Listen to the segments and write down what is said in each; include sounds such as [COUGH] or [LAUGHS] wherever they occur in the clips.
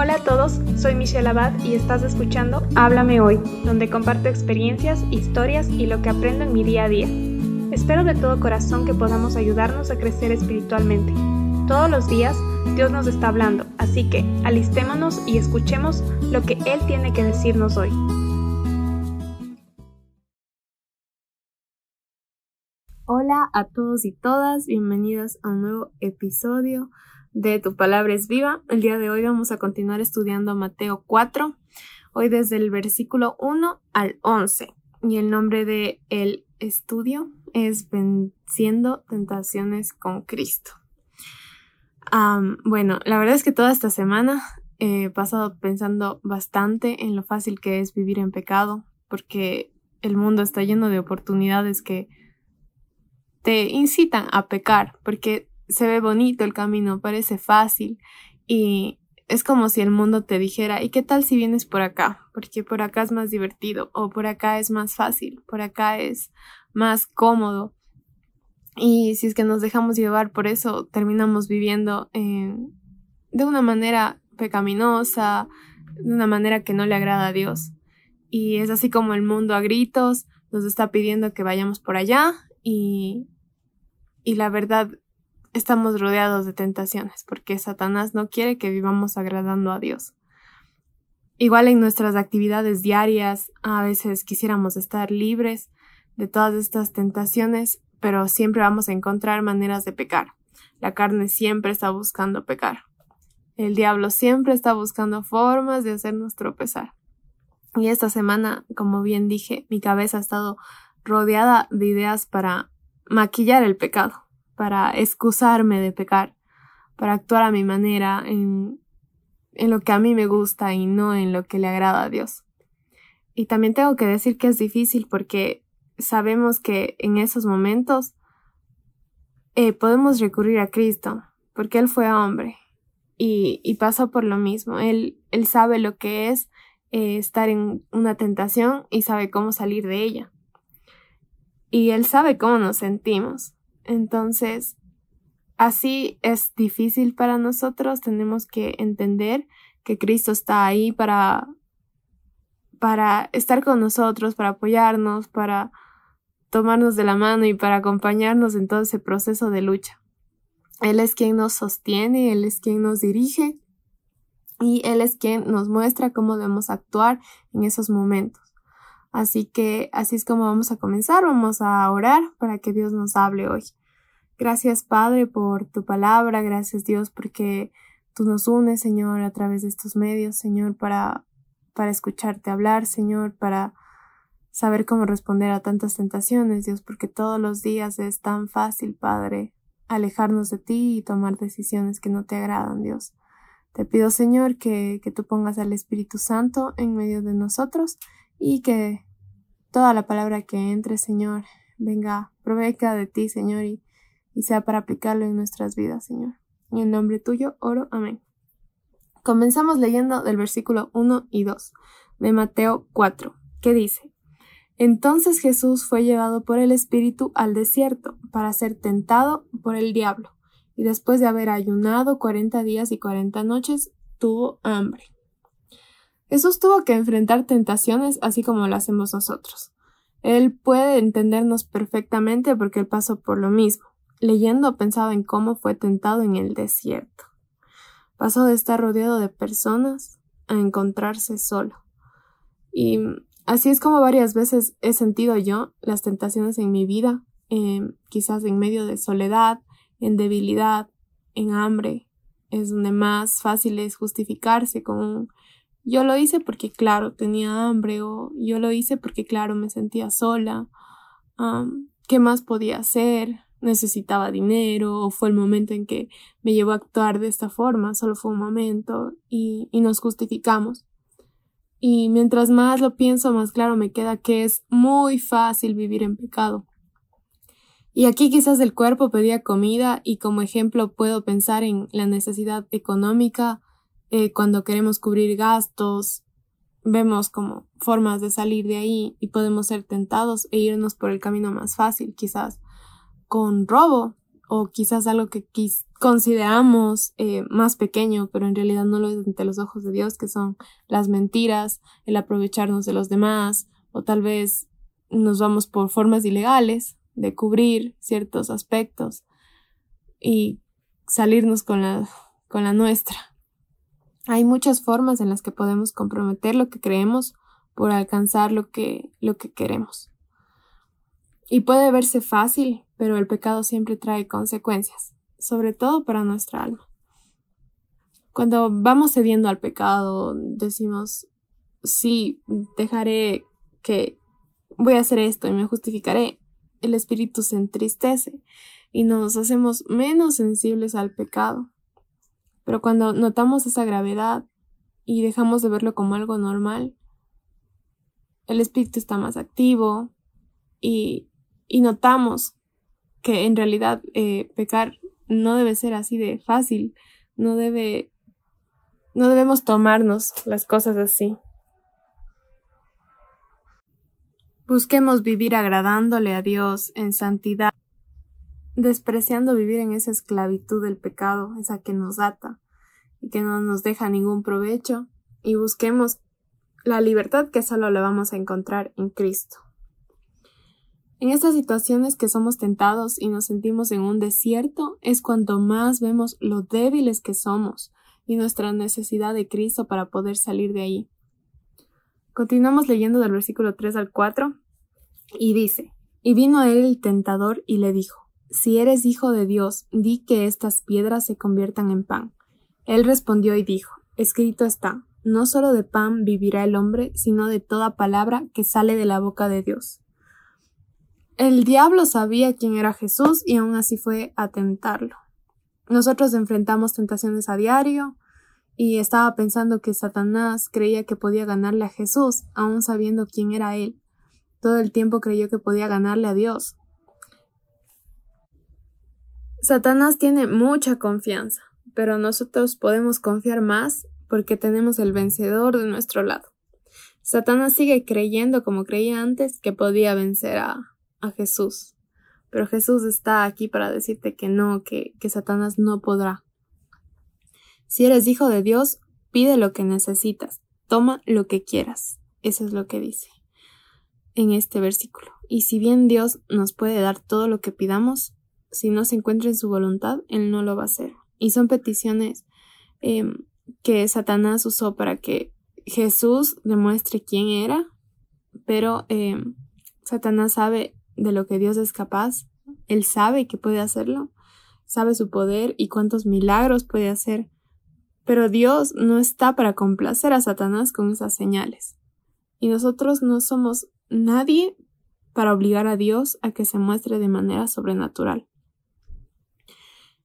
Hola a todos, soy Michelle Abad y estás escuchando Háblame Hoy, donde comparto experiencias, historias y lo que aprendo en mi día a día. Espero de todo corazón que podamos ayudarnos a crecer espiritualmente. Todos los días Dios nos está hablando, así que alistémonos y escuchemos lo que Él tiene que decirnos hoy. Hola a todos y todas, bienvenidos a un nuevo episodio de Tu Palabra es Viva. El día de hoy vamos a continuar estudiando Mateo 4, hoy desde el versículo 1 al 11. Y el nombre de el estudio es Venciendo Tentaciones con Cristo. bueno, la verdad es que toda esta semana he pasado pensando bastante en lo fácil que es vivir en pecado, porque el mundo está lleno de oportunidades que te incitan a pecar, porque se ve bonito el camino, parece fácil y es como si el mundo te dijera, ¿y qué tal si vienes por acá? Porque por acá es más divertido o por acá es más fácil, por acá es más cómodo. Y si es que nos dejamos llevar por eso, terminamos viviendo de una manera pecaminosa, de una manera que no le agrada a Dios. Y es así como el mundo a gritos nos está pidiendo que vayamos por allá y, y la verdad estamos rodeados de tentaciones, porque Satanás no quiere que vivamos agradando a Dios. Igual en nuestras actividades diarias, a veces quisiéramos estar libres de todas estas tentaciones, pero siempre vamos a encontrar maneras de pecar. La carne siempre está buscando pecar. El diablo siempre está buscando formas de hacernos tropezar. Y esta semana, como bien dije, mi cabeza ha estado rodeada de ideas para maquillar el pecado para excusarme de pecar, para actuar a mi manera en, en lo que a mí me gusta y no en lo que le agrada a Dios. Y también tengo que decir que es difícil porque sabemos que en esos momentos eh, podemos recurrir a Cristo, porque Él fue hombre y, y pasó por lo mismo. Él, él sabe lo que es eh, estar en una tentación y sabe cómo salir de ella. Y Él sabe cómo nos sentimos. Entonces, así es difícil para nosotros, tenemos que entender que Cristo está ahí para para estar con nosotros, para apoyarnos, para tomarnos de la mano y para acompañarnos en todo ese proceso de lucha. Él es quien nos sostiene, Él es quien nos dirige y Él es quien nos muestra cómo debemos actuar en esos momentos. Así que así es como vamos a comenzar, vamos a orar para que Dios nos hable hoy. Gracias Padre por tu palabra, gracias Dios porque tú nos unes Señor a través de estos medios Señor para, para escucharte hablar Señor, para saber cómo responder a tantas tentaciones Dios porque todos los días es tan fácil Padre alejarnos de ti y tomar decisiones que no te agradan Dios. Te pido Señor que, que tú pongas al Espíritu Santo en medio de nosotros y que toda la palabra que entre Señor venga, provenga de ti Señor y y sea para aplicarlo en nuestras vidas, Señor. En el nombre tuyo oro. Amén. Comenzamos leyendo del versículo 1 y 2 de Mateo 4, que dice, Entonces Jesús fue llevado por el Espíritu al desierto para ser tentado por el diablo, y después de haber ayunado cuarenta días y cuarenta noches, tuvo hambre. Jesús tuvo que enfrentar tentaciones así como lo hacemos nosotros. Él puede entendernos perfectamente porque él pasó por lo mismo. Leyendo pensaba en cómo fue tentado en el desierto. Pasó de estar rodeado de personas a encontrarse solo. Y así es como varias veces he sentido yo las tentaciones en mi vida, em, quizás en medio de soledad, en debilidad, en hambre. Es donde más fácil es justificarse con yo lo hice porque claro tenía hambre o yo lo hice porque claro me sentía sola. ¿Qué más podía hacer? Necesitaba dinero o fue el momento en que me llevó a actuar de esta forma, solo fue un momento y, y nos justificamos. Y mientras más lo pienso, más claro me queda que es muy fácil vivir en pecado. Y aquí quizás el cuerpo pedía comida y como ejemplo puedo pensar en la necesidad económica eh, cuando queremos cubrir gastos, vemos como formas de salir de ahí y podemos ser tentados e irnos por el camino más fácil, quizás con robo o quizás algo que consideramos eh, más pequeño, pero en realidad no lo es ante los ojos de Dios, que son las mentiras, el aprovecharnos de los demás, o tal vez nos vamos por formas ilegales de cubrir ciertos aspectos y salirnos con la, con la nuestra. Hay muchas formas en las que podemos comprometer lo que creemos por alcanzar lo que, lo que queremos. Y puede verse fácil, pero el pecado siempre trae consecuencias, sobre todo para nuestra alma. Cuando vamos cediendo al pecado, decimos, sí, dejaré que voy a hacer esto y me justificaré. El espíritu se entristece y nos hacemos menos sensibles al pecado. Pero cuando notamos esa gravedad y dejamos de verlo como algo normal, el espíritu está más activo y, y notamos que en realidad eh, pecar no debe ser así de fácil, no debe, no debemos tomarnos las cosas así. Busquemos vivir agradándole a Dios en santidad, despreciando vivir en esa esclavitud del pecado, esa que nos ata y que no nos deja ningún provecho, y busquemos la libertad que solo la vamos a encontrar en Cristo. En estas situaciones que somos tentados y nos sentimos en un desierto es cuando más vemos lo débiles que somos y nuestra necesidad de Cristo para poder salir de ahí. Continuamos leyendo del versículo 3 al 4 y dice, y vino a él el tentador y le dijo, si eres hijo de Dios, di que estas piedras se conviertan en pan. Él respondió y dijo, escrito está, no solo de pan vivirá el hombre, sino de toda palabra que sale de la boca de Dios. El diablo sabía quién era Jesús y aún así fue a tentarlo. Nosotros enfrentamos tentaciones a diario y estaba pensando que Satanás creía que podía ganarle a Jesús, aún sabiendo quién era él. Todo el tiempo creyó que podía ganarle a Dios. Satanás tiene mucha confianza, pero nosotros podemos confiar más porque tenemos el vencedor de nuestro lado. Satanás sigue creyendo como creía antes que podía vencer a, a Jesús. Pero Jesús está aquí para decirte que no, que, que Satanás no podrá. Si eres hijo de Dios, pide lo que necesitas, toma lo que quieras. Eso es lo que dice en este versículo. Y si bien Dios nos puede dar todo lo que pidamos, si no se encuentra en su voluntad, Él no lo va a hacer. Y son peticiones em, que Satanás usó para que Jesús demuestre quién era, pero em, Satanás sabe de lo que Dios es capaz. Él sabe que puede hacerlo, sabe su poder y cuántos milagros puede hacer. Pero Dios no está para complacer a Satanás con esas señales. Y nosotros no somos nadie para obligar a Dios a que se muestre de manera sobrenatural.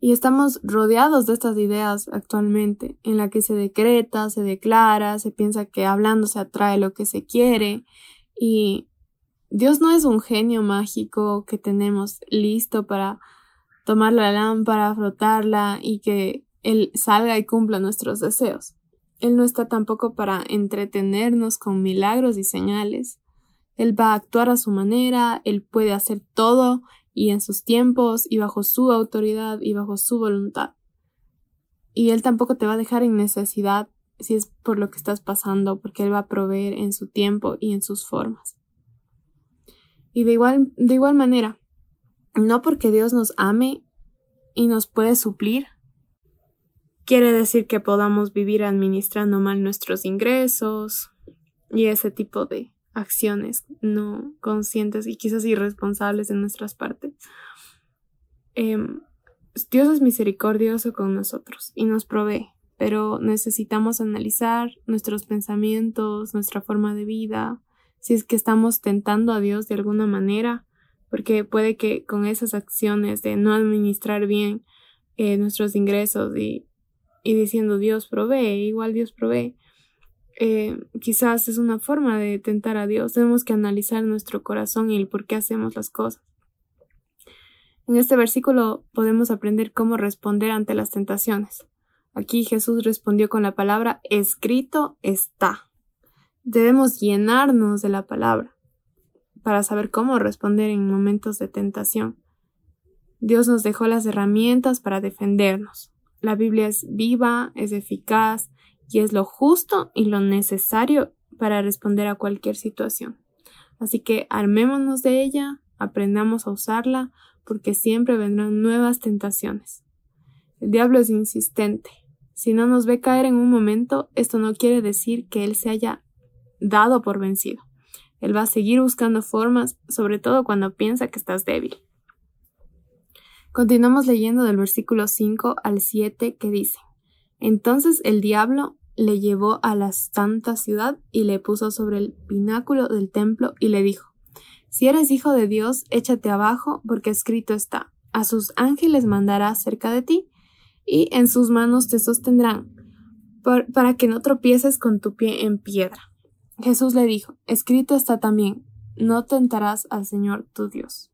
Y estamos rodeados de estas ideas actualmente, en la que se decreta, se declara, se piensa que hablando se atrae lo que se quiere, y Dios no es un genio mágico que tenemos listo para tomar la lámpara, frotarla y que Él salga y cumpla nuestros deseos. Él no está tampoco para entretenernos con milagros y señales. Él va a actuar a su manera, Él puede hacer todo y en sus tiempos y bajo su autoridad y bajo su voluntad. Y Él tampoco te va a dejar en necesidad si es por lo que estás pasando, porque Él va a proveer en su tiempo y en sus formas. Y de igual, de igual manera, no porque Dios nos ame y nos puede suplir, quiere decir que podamos vivir administrando mal nuestros ingresos y ese tipo de acciones no conscientes y quizás irresponsables de nuestras partes. Em, Dios es misericordioso con nosotros y nos provee, pero necesitamos analizar nuestros pensamientos, nuestra forma de vida, si es que estamos tentando a Dios de alguna manera, porque puede que con esas acciones de no administrar bien eh, nuestros ingresos y, y, diciendo Dios provee, igual Dios provee, eh, quizás es una forma de tentar a Dios. Tenemos que analizar nuestro corazón y el por qué hacemos las cosas. En este versículo podemos aprender cómo responder ante las tentaciones. Aquí Jesús respondió con la palabra escrito está debemos llenarnos de la palabra para saber cómo responder en momentos de tentación. Dios nos dejó las herramientas para defendernos. La Biblia es viva, es eficaz y es lo justo y lo necesario para responder a cualquier situación. Así que armémonos de ella, aprendamos a usarla, porque siempre vendrán nuevas tentaciones. El diablo es insistente. Si no nos ve caer en un momento, esto no quiere decir que él se haya dado por vencido. Él va a seguir buscando formas, sobre todo cuando piensa que estás débil. Continuamos leyendo del versículo 5 al 7 que dice, Entonces el diablo le llevó a la santa ciudad y le puso sobre el pináculo del templo y le dijo, Si eres hijo de Dios, échate abajo, porque escrito está, a sus ángeles mandará cerca de ti, y en sus manos te sostendrán, para que no tropieces con tu pie en piedra. Jesús le dijo, escrito está también, no tentarás al Señor tu Dios.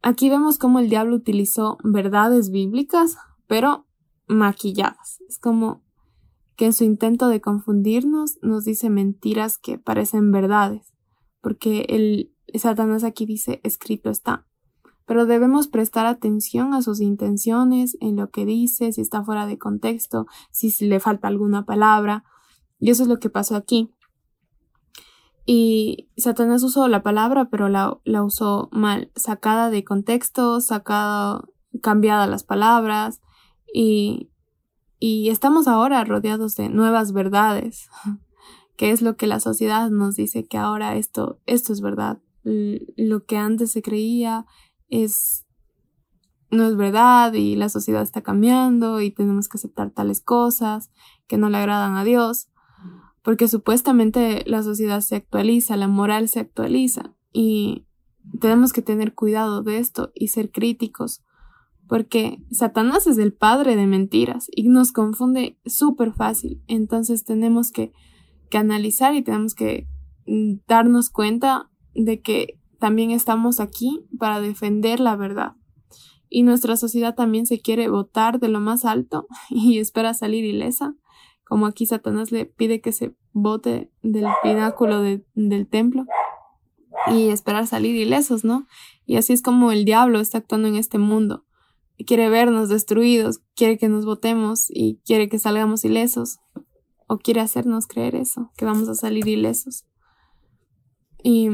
Aquí vemos cómo el diablo utilizó verdades bíblicas, pero maquilladas. Es como que en su intento de confundirnos nos dice mentiras que parecen verdades, porque el Satanás aquí dice escrito está. Pero debemos prestar atención a sus intenciones, en lo que dice, si está fuera de contexto, si le falta alguna palabra. Y eso es lo que pasó aquí. Y Satanás usó la palabra, pero la, la usó mal, sacada de contexto, sacada, cambiada las palabras, y y estamos ahora rodeados de nuevas verdades, [LAUGHS] que es lo que la sociedad nos dice que ahora esto, esto es verdad. Lo que antes se creía es no es verdad y la sociedad está cambiando y tenemos que aceptar tales cosas que no le agradan a Dios, porque supuestamente la sociedad se actualiza, la moral se actualiza y tenemos que tener cuidado de esto y ser críticos porque Satanás es el padre de mentiras y nos confunde súper fácil. Entonces tenemos que, analizar y tenemos que mm, darnos cuenta de que también estamos aquí para defender la verdad. Y nuestra sociedad también se quiere votar de lo más alto [LAUGHS] y espera salir ilesa, como aquí Satanás le pide que se vote del pináculo del templo y esperar salir ilesos, ¿no? Y así es como el diablo está actuando en este mundo quiere vernos destruidos, quiere que nos votemos y quiere que salgamos ilesos. O quiere hacernos creer eso, que vamos a salir ilesos. Y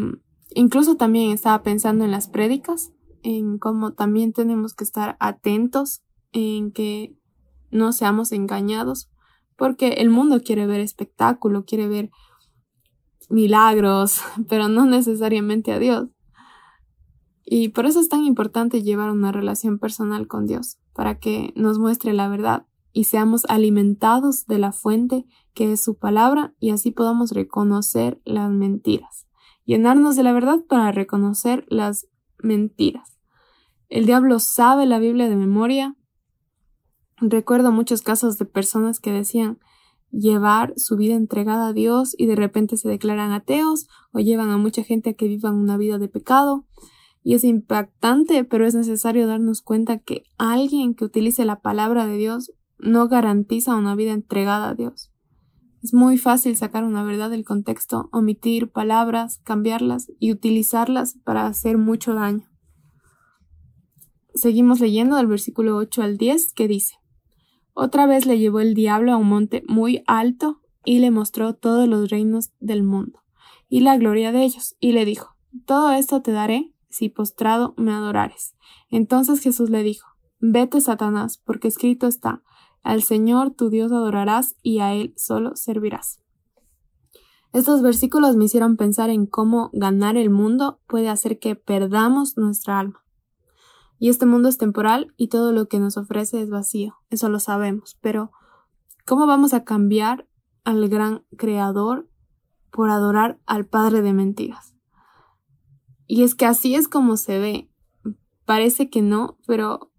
incluso también estaba pensando en las prédicas, en cómo también tenemos que estar atentos en que no seamos engañados, porque el mundo quiere ver espectáculo, quiere ver milagros, [LAUGHS] pero no necesariamente a Dios. Y por eso es tan importante llevar una relación personal con Dios, para que nos muestre la verdad y seamos alimentados de la fuente que es su palabra y así podamos reconocer las mentiras. Llenarnos de la verdad para reconocer las mentiras. El diablo sabe la Biblia de memoria. Recuerdo muchos casos de personas que decían llevar su vida entregada a Dios y de repente se declaran ateos o llevan a mucha gente a que vivan una vida de pecado y es impactante, pero es necesario darnos cuenta que alguien que utilice la palabra de Dios no garantiza una vida entregada a Dios. Es muy fácil sacar una verdad del contexto, omitir palabras, cambiarlas y utilizarlas para hacer mucho daño. Seguimos leyendo del versículo 8 al 10 que dice, Otra vez le llevó el diablo a un monte muy alto y le mostró todos los reinos del mundo y la gloria de ellos, y le dijo, Todo esto te daré si postrado me adorares. Entonces Jesús le dijo, Vete, Satanás, porque escrito está, al Señor tu Dios adorarás y a Él solo servirás. Estos versículos me hicieron pensar en cómo ganar el mundo puede hacer que perdamos nuestra alma. Y este mundo es temporal y todo lo que nos ofrece es vacío, eso lo sabemos, pero ¿cómo vamos a cambiar al gran Creador por adorar al Padre de mentiras? Y es que así es como se ve. Parece que no, pero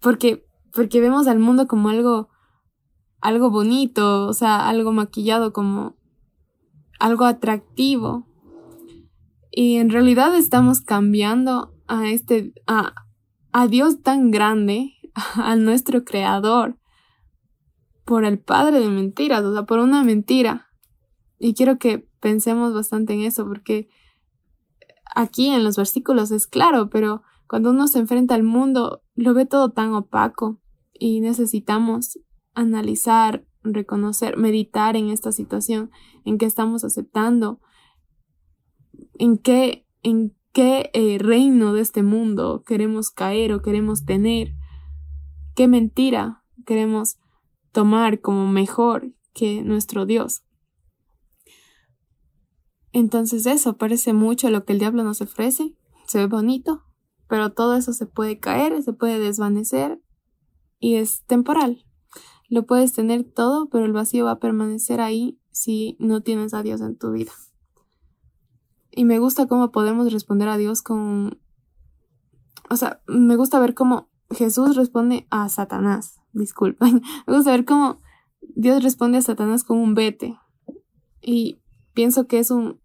porque porque vemos al mundo como algo algo bonito, o sea, algo maquillado como algo atractivo. Y en realidad estamos cambiando a este a, a Dios tan grande, [LAUGHS] a nuestro creador por el padre de mentiras, o sea, por una mentira. Y quiero que pensemos bastante en eso porque aquí en los versículos es claro, pero Cuando uno se enfrenta al mundo, lo ve todo tan opaco y necesitamos analizar, reconocer, meditar en esta situación, en qué estamos aceptando, en qué, en qué eh, reino de este mundo queremos caer o queremos tener, qué mentira queremos tomar como mejor que nuestro Dios. Entonces eso parece mucho lo que el diablo nos ofrece, se ve bonito, pero todo eso se puede caer, se puede desvanecer y es temporal. Lo puedes tener todo, pero el vacío va a permanecer ahí si no tienes a Dios en tu vida. Y me gusta cómo podemos responder a Dios con... O sea, me gusta ver cómo Jesús responde a Satanás. Disculpen. [LAUGHS] Me gusta ver cómo Dios responde a Satanás con un vete. Y pienso que es un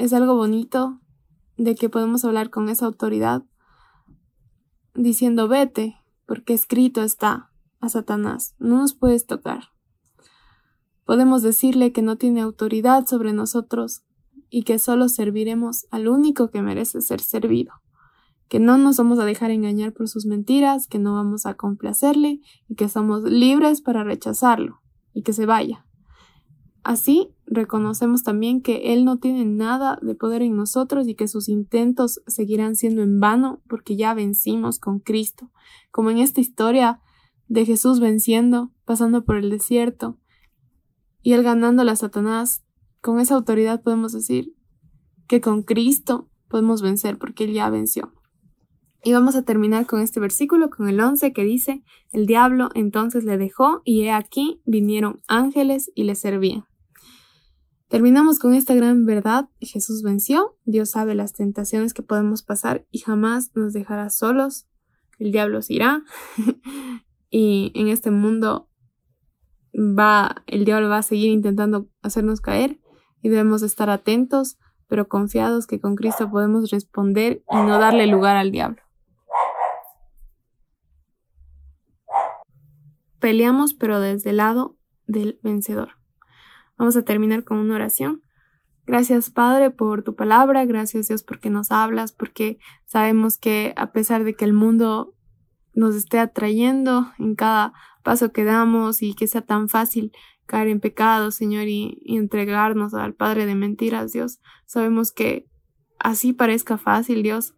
es algo bonito de que podemos hablar con esa autoridad diciendo vete, porque escrito está a Satanás, no nos puedes tocar. Podemos decirle que no tiene autoridad sobre nosotros y que solo serviremos al único que merece ser servido, que no nos vamos a dejar engañar por sus mentiras, que no vamos a complacerle y que somos libres para rechazarlo y que se vaya. Así reconocemos también que Él no tiene nada de poder en nosotros y que sus intentos seguirán siendo en vano porque ya vencimos con Cristo, como en esta historia de Jesús venciendo, pasando por el desierto y Él ganando a Satanás. Con esa autoridad podemos decir que con Cristo podemos vencer porque Él ya venció. Y vamos a terminar con este versículo, con el 11 que dice, el diablo entonces le dejó y he aquí vinieron ángeles y le servían. Terminamos con esta gran verdad. Jesús venció, Dios sabe las tentaciones que podemos pasar y jamás nos dejará solos. El diablo se irá [LAUGHS] y en este mundo va, el diablo va a seguir intentando hacernos caer y debemos estar atentos, pero confiados que con Cristo podemos responder y no darle lugar al diablo. Peleamos pero desde el lado del vencedor. Vamos a terminar con una oración. Gracias Padre por tu palabra, gracias Dios porque nos hablas, porque sabemos que a pesar de que el mundo nos esté atrayendo en cada paso que damos y que sea tan fácil caer en pecado, Señor, y, entregarnos al Padre de mentiras, Dios, sabemos que así parezca fácil, Dios,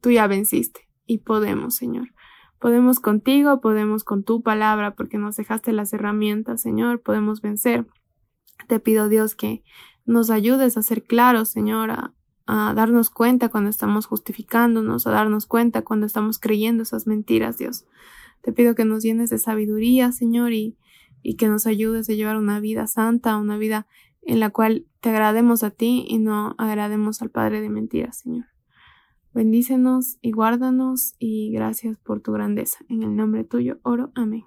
tú ya venciste y podemos, Señor. Podemos contigo, podemos con tu palabra, porque nos dejaste las herramientas, Señor, podemos vencer. Te pido, Dios, que nos ayudes a ser claros, Señor, a, darnos cuenta cuando estamos justificándonos, a darnos cuenta cuando estamos creyendo esas mentiras, Dios. Te pido que nos llenes de sabiduría, Señor, y, y que nos ayudes a llevar una vida santa, una vida en la cual te agrademos a ti y no agrademos al Padre de mentiras, Señor. Bendícenos y guárdanos y gracias por tu grandeza. En el nombre tuyo oro. Amén.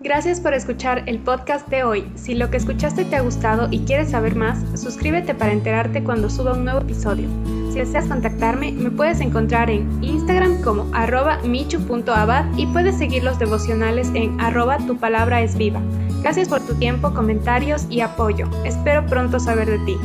Gracias por escuchar el podcast de hoy. Si lo que escuchaste te ha gustado y quieres saber más, suscríbete para enterarte cuando suba un nuevo episodio. Si deseas contactarme, me puedes encontrar en Instagram como arroba michu.abad y puedes seguir los devocionales en arroba tu palabra es viva. Gracias por tu tiempo, comentarios y apoyo. Espero pronto saber de ti.